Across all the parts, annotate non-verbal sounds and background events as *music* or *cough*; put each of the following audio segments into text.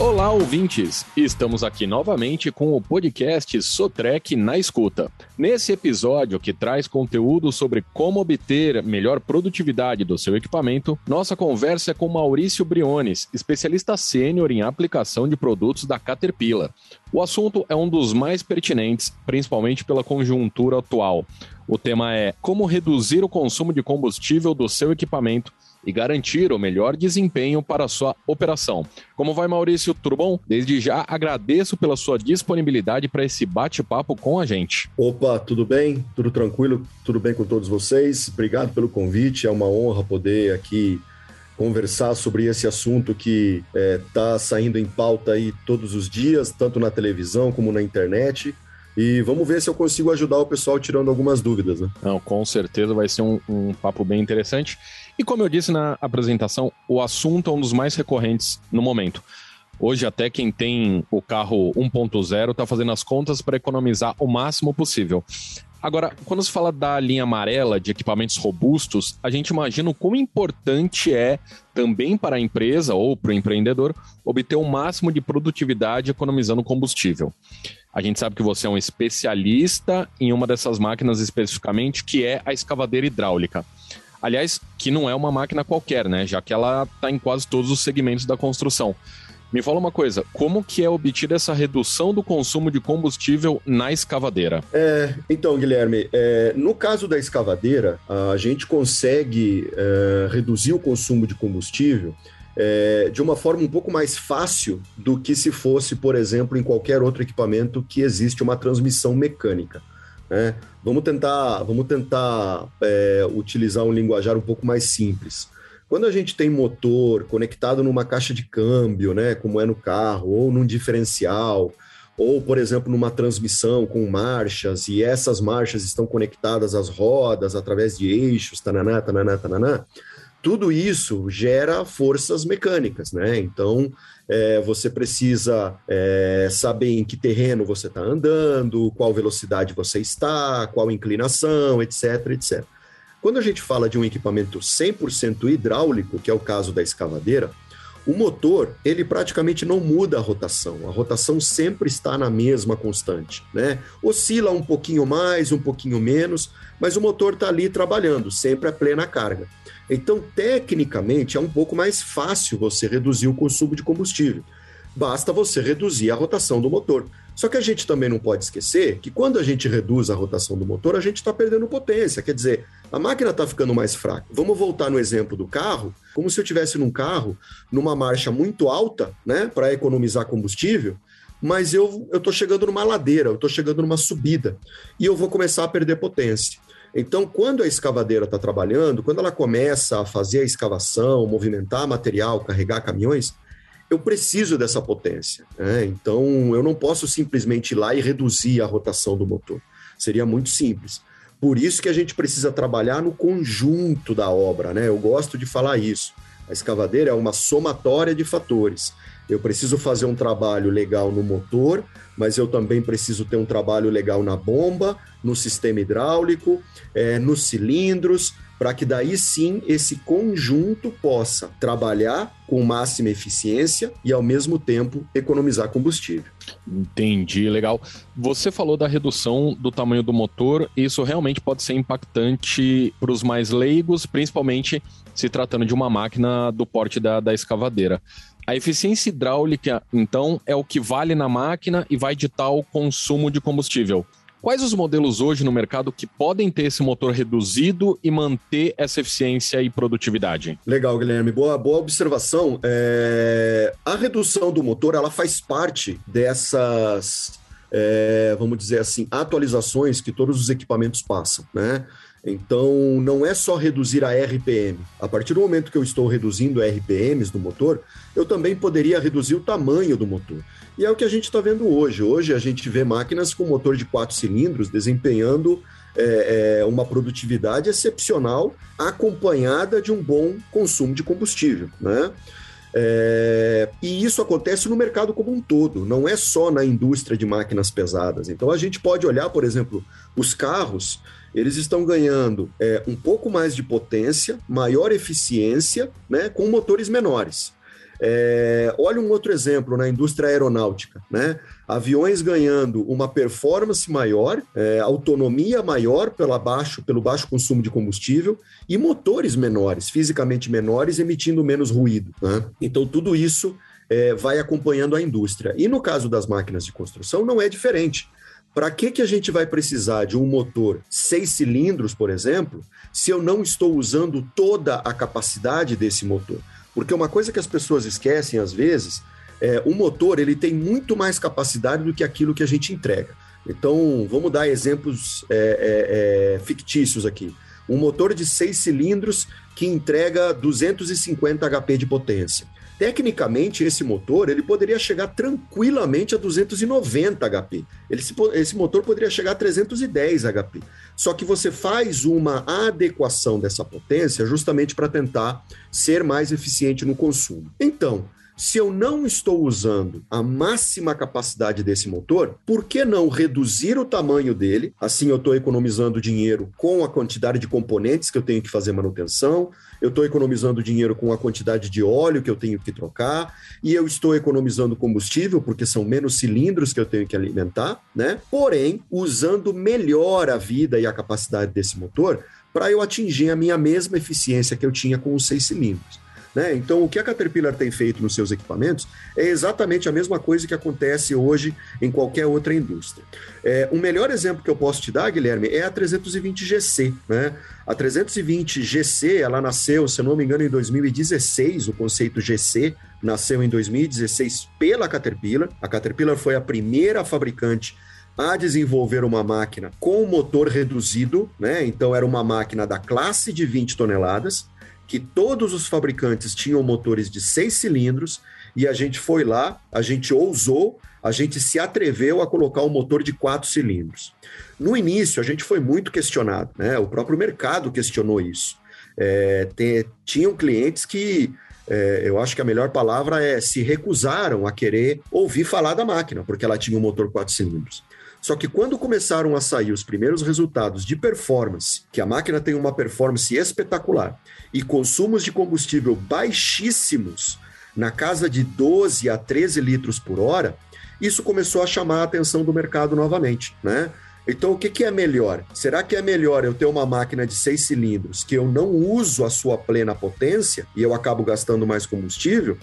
Olá, ouvintes! Estamos aqui novamente com o podcast Sotrec na Escuta. Nesse episódio, que traz conteúdo sobre como obter melhor produtividade do seu equipamento, nossa conversa é com Maurício Briones, especialista sênior em aplicação de produtos da Caterpillar. O assunto é um dos mais pertinentes, principalmente pela conjuntura atual. O tema é como reduzir o consumo de combustível do seu equipamento e garantir o melhor desempenho para a sua operação. Como vai, Maurício? Tudo bom? Desde já agradeço pela sua disponibilidade para esse bate-papo com a gente. Opa, tudo bem? Tudo tranquilo? Tudo bem com todos vocês? Obrigado pelo convite. É uma honra poder aqui conversar sobre esse assunto que está é, saindo em pauta aí todos os dias, tanto na televisão como na internet. E vamos ver se eu consigo ajudar o pessoal tirando algumas dúvidas, né? Não, com certeza vai ser um, um papo bem interessante. E como eu disse na apresentação, o assunto é um dos mais recorrentes no momento. Hoje, até quem tem o carro 1.0 está fazendo as contas para economizar o máximo possível. Agora, quando se fala da linha amarela de equipamentos robustos, a gente imagina o quão importante é também para a empresa ou para o empreendedor obter o máximo de produtividade economizando combustível. A gente sabe que você é um especialista em uma dessas máquinas especificamente, que é a escavadeira hidráulica. Aliás, que não é uma máquina qualquer, né? Já que ela está em quase todos os segmentos da construção. Me fala uma coisa, como que é obtida essa redução do consumo de combustível na escavadeira? É, então, Guilherme, é, no caso da escavadeira, a gente consegue é, reduzir o consumo de combustível é, de uma forma um pouco mais fácil do que se fosse, por exemplo, em qualquer outro equipamento que existe uma transmissão mecânica. Né? Vamos tentar, vamos tentar é, utilizar um linguajar um pouco mais simples. Quando a gente tem motor conectado numa caixa de câmbio, né, como é no carro, ou num diferencial, ou, por exemplo, numa transmissão com marchas, e essas marchas estão conectadas às rodas através de eixos, tananá, tananá, tananá, tudo isso gera forças mecânicas, né? Então, é, você precisa é, saber em que terreno você está andando, qual velocidade você está, qual inclinação, etc, etc. Quando a gente fala de um equipamento 100% hidráulico, que é o caso da escavadeira, o motor, ele praticamente não muda a rotação. A rotação sempre está na mesma constante, né? Oscila um pouquinho mais, um pouquinho menos, mas o motor está ali trabalhando, sempre a plena carga. Então, tecnicamente, é um pouco mais fácil você reduzir o consumo de combustível. Basta você reduzir a rotação do motor. Só que a gente também não pode esquecer que quando a gente reduz a rotação do motor, a gente está perdendo potência. Quer dizer, a máquina está ficando mais fraca. Vamos voltar no exemplo do carro, como se eu tivesse num carro numa marcha muito alta, né, para economizar combustível, mas eu estou chegando numa ladeira, eu estou chegando numa subida e eu vou começar a perder potência. Então, quando a escavadeira está trabalhando, quando ela começa a fazer a escavação, movimentar material, carregar caminhões, eu preciso dessa potência. Né? Então, eu não posso simplesmente ir lá e reduzir a rotação do motor. Seria muito simples. Por isso que a gente precisa trabalhar no conjunto da obra. Né? Eu gosto de falar isso. A escavadeira é uma somatória de fatores. Eu preciso fazer um trabalho legal no motor, mas eu também preciso ter um trabalho legal na bomba, no sistema hidráulico, é, nos cilindros, para que daí sim esse conjunto possa trabalhar com máxima eficiência e ao mesmo tempo economizar combustível. Entendi, legal. Você falou da redução do tamanho do motor, isso realmente pode ser impactante para os mais leigos, principalmente se tratando de uma máquina do porte da, da escavadeira. A eficiência hidráulica, então, é o que vale na máquina e vai ditar o consumo de combustível. Quais os modelos hoje no mercado que podem ter esse motor reduzido e manter essa eficiência e produtividade? Legal, Guilherme. Boa, boa observação. É... A redução do motor ela faz parte dessas, é, vamos dizer assim, atualizações que todos os equipamentos passam, né? Então, não é só reduzir a RPM. A partir do momento que eu estou reduzindo RPMs do motor, eu também poderia reduzir o tamanho do motor. E é o que a gente está vendo hoje. Hoje a gente vê máquinas com motor de quatro cilindros desempenhando é, é, uma produtividade excepcional, acompanhada de um bom consumo de combustível. Né? É, e isso acontece no mercado como um todo, não é só na indústria de máquinas pesadas. Então a gente pode olhar, por exemplo, os carros eles estão ganhando é, um pouco mais de potência, maior eficiência, né, com motores menores. É, olha um outro exemplo na indústria aeronáutica, né? Aviões ganhando uma performance maior, é, autonomia maior pela baixo, pelo baixo consumo de combustível e motores menores, fisicamente menores, emitindo menos ruído. Né? Então, tudo isso é, vai acompanhando a indústria. E no caso das máquinas de construção, não é diferente. Para que, que a gente vai precisar de um motor seis cilindros, por exemplo, se eu não estou usando toda a capacidade desse motor? Porque uma coisa que as pessoas esquecem às vezes é o motor ele tem muito mais capacidade do que aquilo que a gente entrega. Então, vamos dar exemplos é, é, é, fictícios aqui. Um motor de seis cilindros que entrega 250 HP de potência. Tecnicamente, esse motor ele poderia chegar tranquilamente a 290 HP. Ele, esse motor poderia chegar a 310 HP. Só que você faz uma adequação dessa potência justamente para tentar ser mais eficiente no consumo. Então, se eu não estou usando a máxima capacidade desse motor, por que não reduzir o tamanho dele? Assim eu estou economizando dinheiro com a quantidade de componentes que eu tenho que fazer manutenção, eu estou economizando dinheiro com a quantidade de óleo que eu tenho que trocar, e eu estou economizando combustível, porque são menos cilindros que eu tenho que alimentar, né? Porém, usando melhor a vida e a capacidade desse motor para eu atingir a minha mesma eficiência que eu tinha com os seis cilindros. Né? Então, o que a Caterpillar tem feito nos seus equipamentos é exatamente a mesma coisa que acontece hoje em qualquer outra indústria. É, um melhor exemplo que eu posso te dar, Guilherme, é a 320 GC. Né? A 320 GC, ela nasceu, se não me engano, em 2016, o conceito GC nasceu em 2016 pela Caterpillar. A Caterpillar foi a primeira fabricante a desenvolver uma máquina com motor reduzido, né? Então era uma máquina da classe de 20 toneladas que todos os fabricantes tinham motores de seis cilindros e a gente foi lá, a gente ousou, a gente se atreveu a colocar um motor de quatro cilindros. No início, a gente foi muito questionado, né? O próprio mercado questionou isso. É, te, tinham clientes que é, eu acho que a melhor palavra é se recusaram a querer ouvir falar da máquina, porque ela tinha um motor quatro cilindros. Só que quando começaram a sair os primeiros resultados de performance, que a máquina tem uma performance espetacular e consumos de combustível baixíssimos, na casa de 12 a 13 litros por hora, isso começou a chamar a atenção do mercado novamente, né? Então, o que, que é melhor? Será que é melhor eu ter uma máquina de seis cilindros que eu não uso a sua plena potência e eu acabo gastando mais combustível?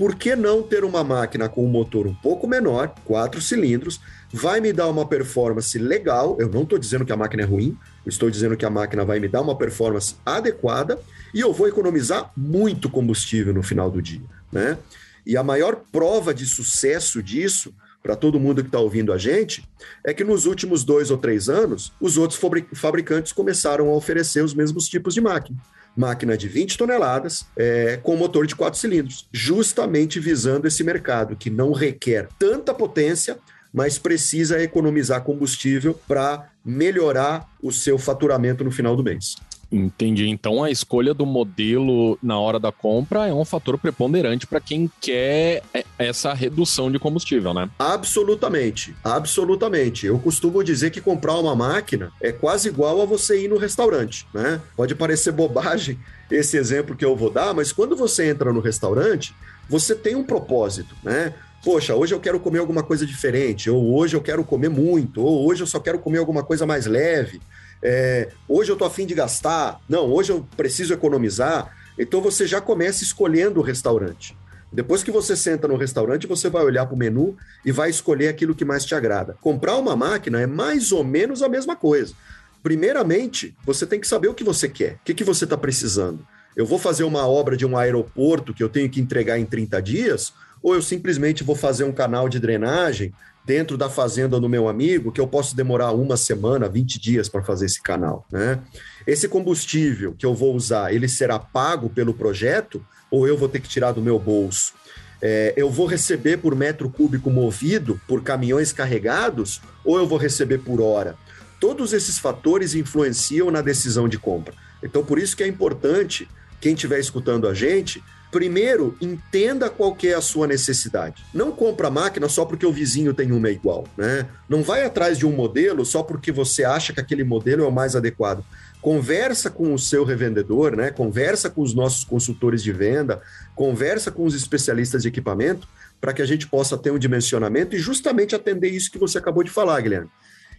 Por que não ter uma máquina com um motor um pouco menor, quatro cilindros, vai me dar uma performance legal. Eu não estou dizendo que a máquina é ruim, estou dizendo que a máquina vai me dar uma performance adequada e eu vou economizar muito combustível no final do dia, né? E a maior prova de sucesso disso para todo mundo que está ouvindo a gente, é que nos últimos dois ou três anos, os outros fabricantes começaram a oferecer os mesmos tipos de máquina. Máquina de 20 toneladas é, com motor de quatro cilindros, justamente visando esse mercado que não requer tanta potência, mas precisa economizar combustível para melhorar o seu faturamento no final do mês. Entendi. Então a escolha do modelo na hora da compra é um fator preponderante para quem quer essa redução de combustível, né? Absolutamente, absolutamente. Eu costumo dizer que comprar uma máquina é quase igual a você ir no restaurante, né? Pode parecer bobagem *laughs* esse exemplo que eu vou dar, mas quando você entra no restaurante, você tem um propósito, né? poxa, hoje eu quero comer alguma coisa diferente, ou hoje eu quero comer muito, ou hoje eu só quero comer alguma coisa mais leve, é, hoje eu tô afim de gastar, não, hoje eu preciso economizar. Então você já começa escolhendo o restaurante. Depois que você senta no restaurante, você vai olhar para o menu e vai escolher aquilo que mais te agrada. Comprar uma máquina é mais ou menos a mesma coisa. Primeiramente, você tem que saber o que você quer, o que, que você está precisando. Eu vou fazer uma obra de um aeroporto que eu tenho que entregar em 30 dias, ou eu simplesmente vou fazer um canal de drenagem dentro da fazenda do meu amigo que eu posso demorar uma semana, 20 dias para fazer esse canal, né? Esse combustível que eu vou usar, ele será pago pelo projeto ou eu vou ter que tirar do meu bolso? É, eu vou receber por metro cúbico movido por caminhões carregados ou eu vou receber por hora? Todos esses fatores influenciam na decisão de compra. Então, por isso que é importante, quem estiver escutando a gente, Primeiro, entenda qual é a sua necessidade. Não compra a máquina só porque o vizinho tem uma igual, né? Não vai atrás de um modelo só porque você acha que aquele modelo é o mais adequado. Conversa com o seu revendedor, né? Conversa com os nossos consultores de venda, conversa com os especialistas de equipamento para que a gente possa ter um dimensionamento e justamente atender isso que você acabou de falar, Guilherme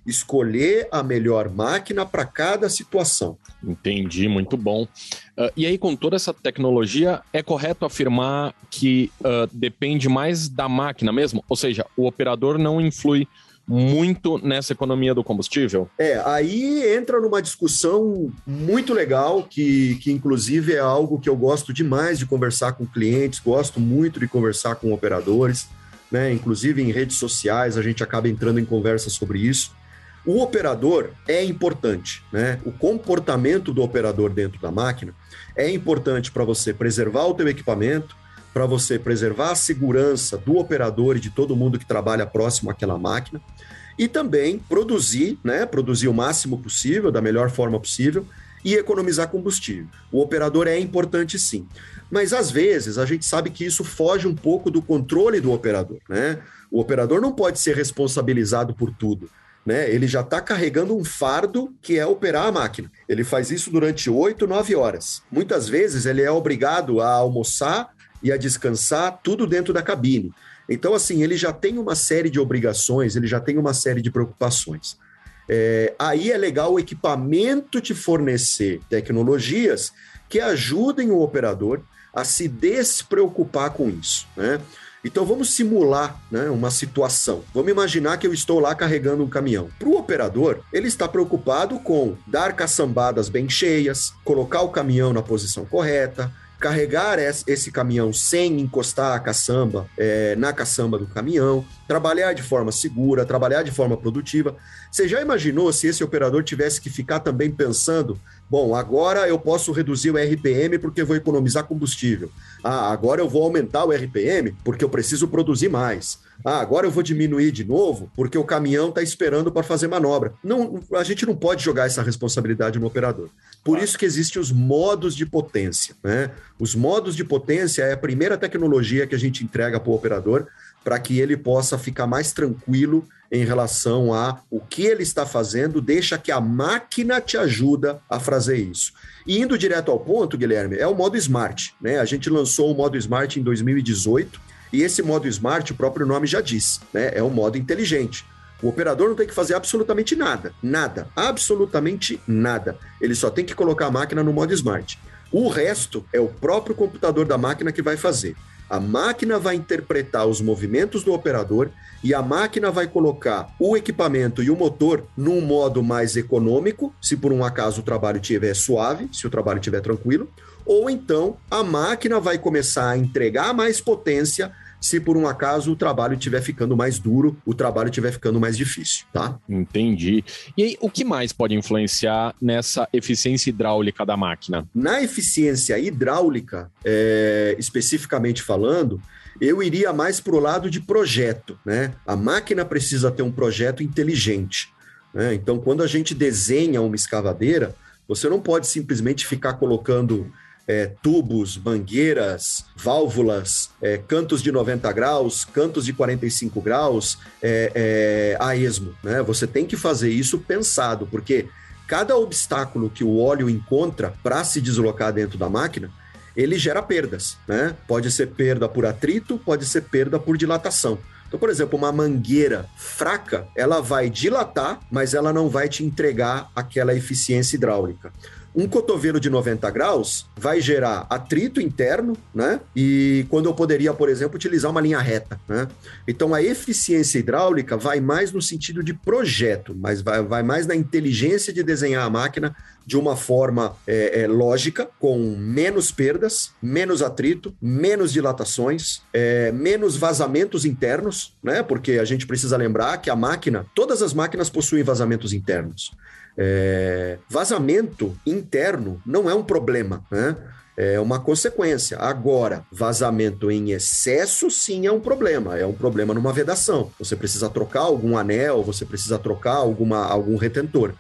escolher a melhor máquina para cada situação. Entendi, muito bom. Uh, e aí, com toda essa tecnologia, é correto afirmar que uh, depende mais da máquina mesmo? Ou seja, o operador não influi muito nessa economia do combustível? É, aí entra numa discussão muito legal, que, que inclusive é algo que eu gosto demais de conversar com clientes, gosto muito de conversar com operadores, né? Inclusive em redes sociais a gente acaba entrando em conversa sobre isso. O operador é importante, né? O comportamento do operador dentro da máquina é importante para você preservar o teu equipamento, para você preservar a segurança do operador e de todo mundo que trabalha próximo àquela máquina e também produzir, né? Produzir o máximo possível, da melhor forma possível e economizar combustível. O operador é importante sim, mas às vezes a gente sabe que isso foge um pouco do controle do operador, né? O operador não pode ser responsabilizado por tudo né? Ele já está carregando um fardo que é operar a máquina. Ele faz isso durante oito, nove horas. Muitas vezes ele é obrigado a almoçar e a descansar tudo dentro da cabine. Então, assim, ele já tem uma série de obrigações, ele já tem uma série de preocupações. É, aí é legal o equipamento te fornecer tecnologias que ajudem o operador a se despreocupar com isso. Né? Então vamos simular né, uma situação. Vamos imaginar que eu estou lá carregando um caminhão. Para o operador, ele está preocupado com dar caçambadas bem cheias, colocar o caminhão na posição correta, carregar esse caminhão sem encostar a caçamba é, na caçamba do caminhão, trabalhar de forma segura, trabalhar de forma produtiva. Você já imaginou se esse operador tivesse que ficar também pensando Bom, agora eu posso reduzir o RPM porque vou economizar combustível. Ah, agora eu vou aumentar o RPM porque eu preciso produzir mais. Ah, agora eu vou diminuir de novo porque o caminhão está esperando para fazer manobra. Não, a gente não pode jogar essa responsabilidade no operador. Por isso que existem os modos de potência. Né? Os modos de potência é a primeira tecnologia que a gente entrega para o operador para que ele possa ficar mais tranquilo em relação a o que ele está fazendo, deixa que a máquina te ajuda a fazer isso. E indo direto ao ponto, Guilherme, é o modo Smart. Né? A gente lançou o modo Smart em 2018 e esse modo Smart, o próprio nome já diz, né? é um modo inteligente. O operador não tem que fazer absolutamente nada, nada, absolutamente nada. Ele só tem que colocar a máquina no modo Smart. O resto é o próprio computador da máquina que vai fazer. A máquina vai interpretar os movimentos do operador e a máquina vai colocar o equipamento e o motor num modo mais econômico, se por um acaso o trabalho estiver suave, se o trabalho estiver tranquilo, ou então a máquina vai começar a entregar mais potência se por um acaso o trabalho estiver ficando mais duro, o trabalho estiver ficando mais difícil, tá? Entendi. E aí, o que mais pode influenciar nessa eficiência hidráulica da máquina? Na eficiência hidráulica, é, especificamente falando, eu iria mais para o lado de projeto, né? A máquina precisa ter um projeto inteligente. Né? Então, quando a gente desenha uma escavadeira, você não pode simplesmente ficar colocando é, tubos, mangueiras, válvulas, é, cantos de 90 graus, cantos de 45 graus é, é, a esmo. Né? Você tem que fazer isso pensado, porque cada obstáculo que o óleo encontra para se deslocar dentro da máquina, ele gera perdas. Né? Pode ser perda por atrito, pode ser perda por dilatação. Então, por exemplo, uma mangueira fraca, ela vai dilatar, mas ela não vai te entregar aquela eficiência hidráulica. Um cotovelo de 90 graus vai gerar atrito interno, né? E quando eu poderia, por exemplo, utilizar uma linha reta, né? Então a eficiência hidráulica vai mais no sentido de projeto, mas vai, vai mais na inteligência de desenhar a máquina de uma forma é, é, lógica, com menos perdas, menos atrito, menos dilatações, é, menos vazamentos internos, né? Porque a gente precisa lembrar que a máquina, todas as máquinas possuem vazamentos internos. É, vazamento interno não é um problema, né? É uma consequência. Agora, vazamento em excesso, sim, é um problema. É um problema numa vedação. Você precisa trocar algum anel, você precisa trocar alguma, algum retentor.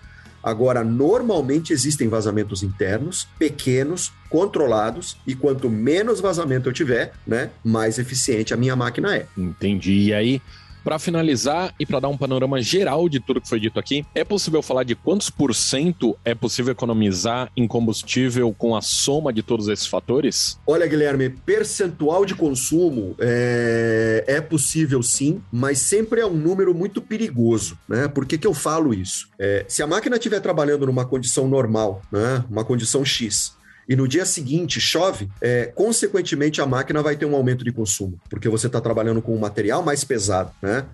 Agora, normalmente existem vazamentos internos, pequenos, controlados, e quanto menos vazamento eu tiver, né, mais eficiente a minha máquina é. Entendi. E aí, para finalizar e para dar um panorama geral de tudo que foi dito aqui, é possível falar de quantos por cento é possível economizar em combustível com a soma de todos esses fatores? Olha, Guilherme, percentual de consumo é, é possível sim, mas sempre é um número muito perigoso, né? Por que, que eu falo isso? É, se a máquina estiver trabalhando numa condição normal, né? Uma condição X, e no dia seguinte chove, é, consequentemente a máquina vai ter um aumento de consumo, porque você está trabalhando com um material mais pesado, né?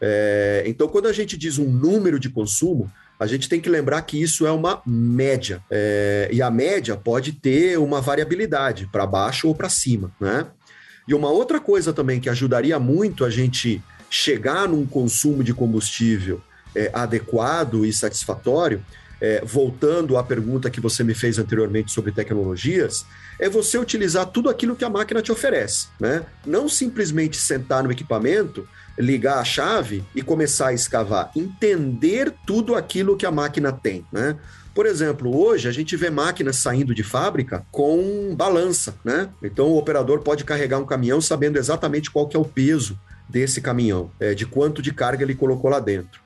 É, então, quando a gente diz um número de consumo, a gente tem que lembrar que isso é uma média. É, e a média pode ter uma variabilidade para baixo ou para cima, né? E uma outra coisa também que ajudaria muito a gente chegar num consumo de combustível é, adequado e satisfatório é, voltando à pergunta que você me fez anteriormente sobre tecnologias, é você utilizar tudo aquilo que a máquina te oferece, né? Não simplesmente sentar no equipamento, ligar a chave e começar a escavar, entender tudo aquilo que a máquina tem, né? Por exemplo, hoje a gente vê máquinas saindo de fábrica com balança, né? Então o operador pode carregar um caminhão sabendo exatamente qual que é o peso desse caminhão, é, de quanto de carga ele colocou lá dentro.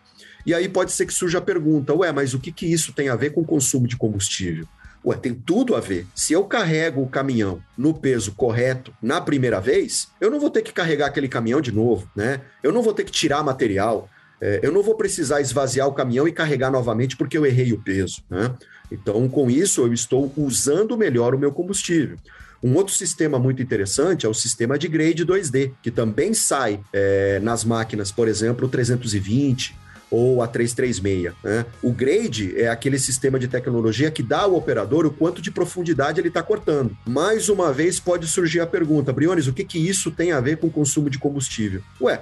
E aí pode ser que surja a pergunta: ué, mas o que, que isso tem a ver com o consumo de combustível? Ué, tem tudo a ver. Se eu carrego o caminhão no peso correto na primeira vez, eu não vou ter que carregar aquele caminhão de novo, né? Eu não vou ter que tirar material. É, eu não vou precisar esvaziar o caminhão e carregar novamente porque eu errei o peso, né? Então, com isso, eu estou usando melhor o meu combustível. Um outro sistema muito interessante é o sistema de grade 2D, que também sai é, nas máquinas, por exemplo, o 320, ou a 336. Né? O grade é aquele sistema de tecnologia que dá ao operador o quanto de profundidade ele está cortando. Mais uma vez pode surgir a pergunta, Briones, o que, que isso tem a ver com o consumo de combustível? Ué,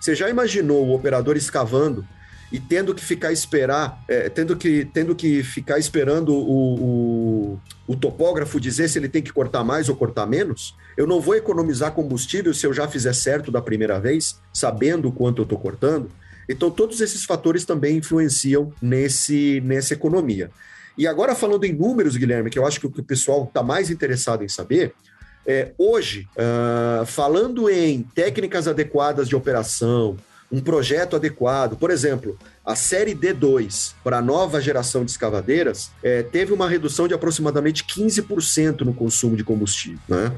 você já imaginou o operador escavando e tendo que ficar esperar, é, tendo, que, tendo que ficar esperando o, o, o, topógrafo dizer se ele tem que cortar mais ou cortar menos, eu não vou economizar combustível se eu já fizer certo da primeira vez, sabendo o quanto eu estou cortando. Então, todos esses fatores também influenciam nesse, nessa economia. E agora, falando em números, Guilherme, que eu acho que o que o pessoal está mais interessado em saber, é, hoje, uh, falando em técnicas adequadas de operação, um projeto adequado, por exemplo, a série D2 para a nova geração de escavadeiras é, teve uma redução de aproximadamente 15% no consumo de combustível. Né?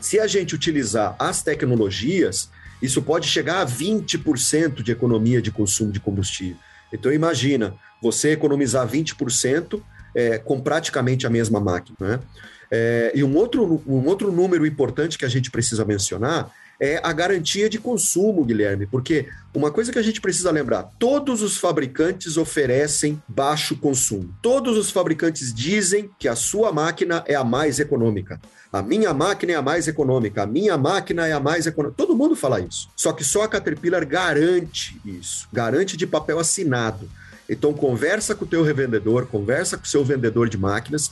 Se a gente utilizar as tecnologias, isso pode chegar a 20% de economia de consumo de combustível. Então imagina, você economizar 20% é, com praticamente a mesma máquina. Né? É, e um outro, um outro número importante que a gente precisa mencionar é a garantia de consumo, Guilherme, porque uma coisa que a gente precisa lembrar: todos os fabricantes oferecem baixo consumo. Todos os fabricantes dizem que a sua máquina é a mais econômica. A minha máquina é a mais econômica, a minha máquina é a mais econômica. Todo mundo fala isso. Só que só a Caterpillar garante isso, garante de papel assinado. Então conversa com o teu revendedor, conversa com o seu vendedor de máquinas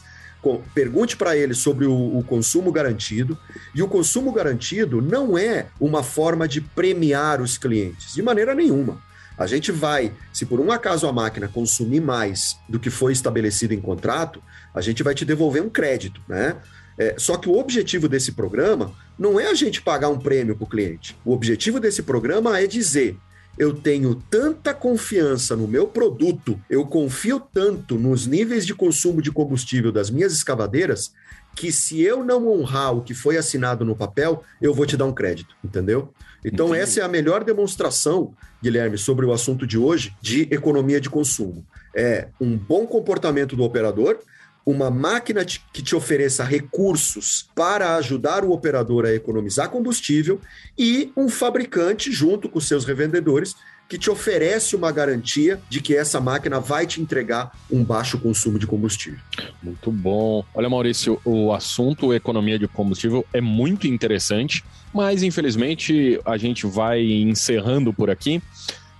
pergunte para ele sobre o, o, consumo garantido. E o consumo garantido não é uma forma de premiar os clientes, de maneira nenhuma. A gente vai, se por um acaso a máquina consumir mais do que foi estabelecido em contrato, a gente vai te devolver um crédito, né? É, só que o objetivo desse programa não é a gente pagar um prêmio para o cliente. O objetivo desse programa é dizer: eu tenho tanta confiança no meu produto, eu confio tanto nos níveis de consumo de combustível das minhas escavadeiras, que se eu não honrar o que foi assinado no papel, eu vou te dar um crédito, entendeu? Então, Entendi. essa é a melhor demonstração, Guilherme, sobre o assunto de hoje de economia de consumo. É um bom comportamento do operador uma máquina que te ofereça recursos para ajudar o operador a economizar combustível e um fabricante, junto com seus revendedores, que te oferece uma garantia de que essa máquina vai te entregar um baixo consumo de combustível. Muito bom. Olha, Maurício, o assunto economia de combustível é muito interessante, mas infelizmente a gente vai encerrando por aqui.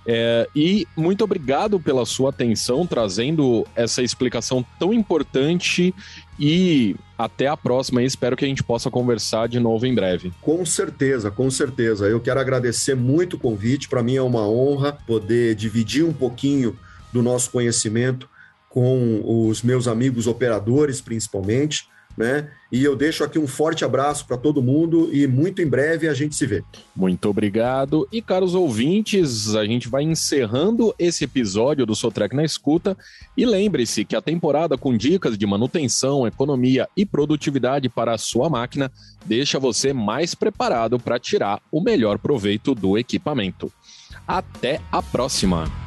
É, e muito obrigado pela sua atenção, trazendo essa explicação tão importante e até a próxima. Espero que a gente possa conversar de novo em breve. Com certeza, com certeza. Eu quero agradecer muito o convite. Para mim é uma honra poder dividir um pouquinho do nosso conhecimento com os meus amigos operadores, principalmente né? E eu deixo aqui um forte abraço para todo mundo e muito em breve a gente se vê. Muito obrigado. E caros ouvintes, a gente vai encerrando esse episódio do Sotrec na Escuta. E lembre-se que a temporada com dicas de manutenção, economia e produtividade para a sua máquina deixa você mais preparado para tirar o melhor proveito do equipamento. Até a próxima!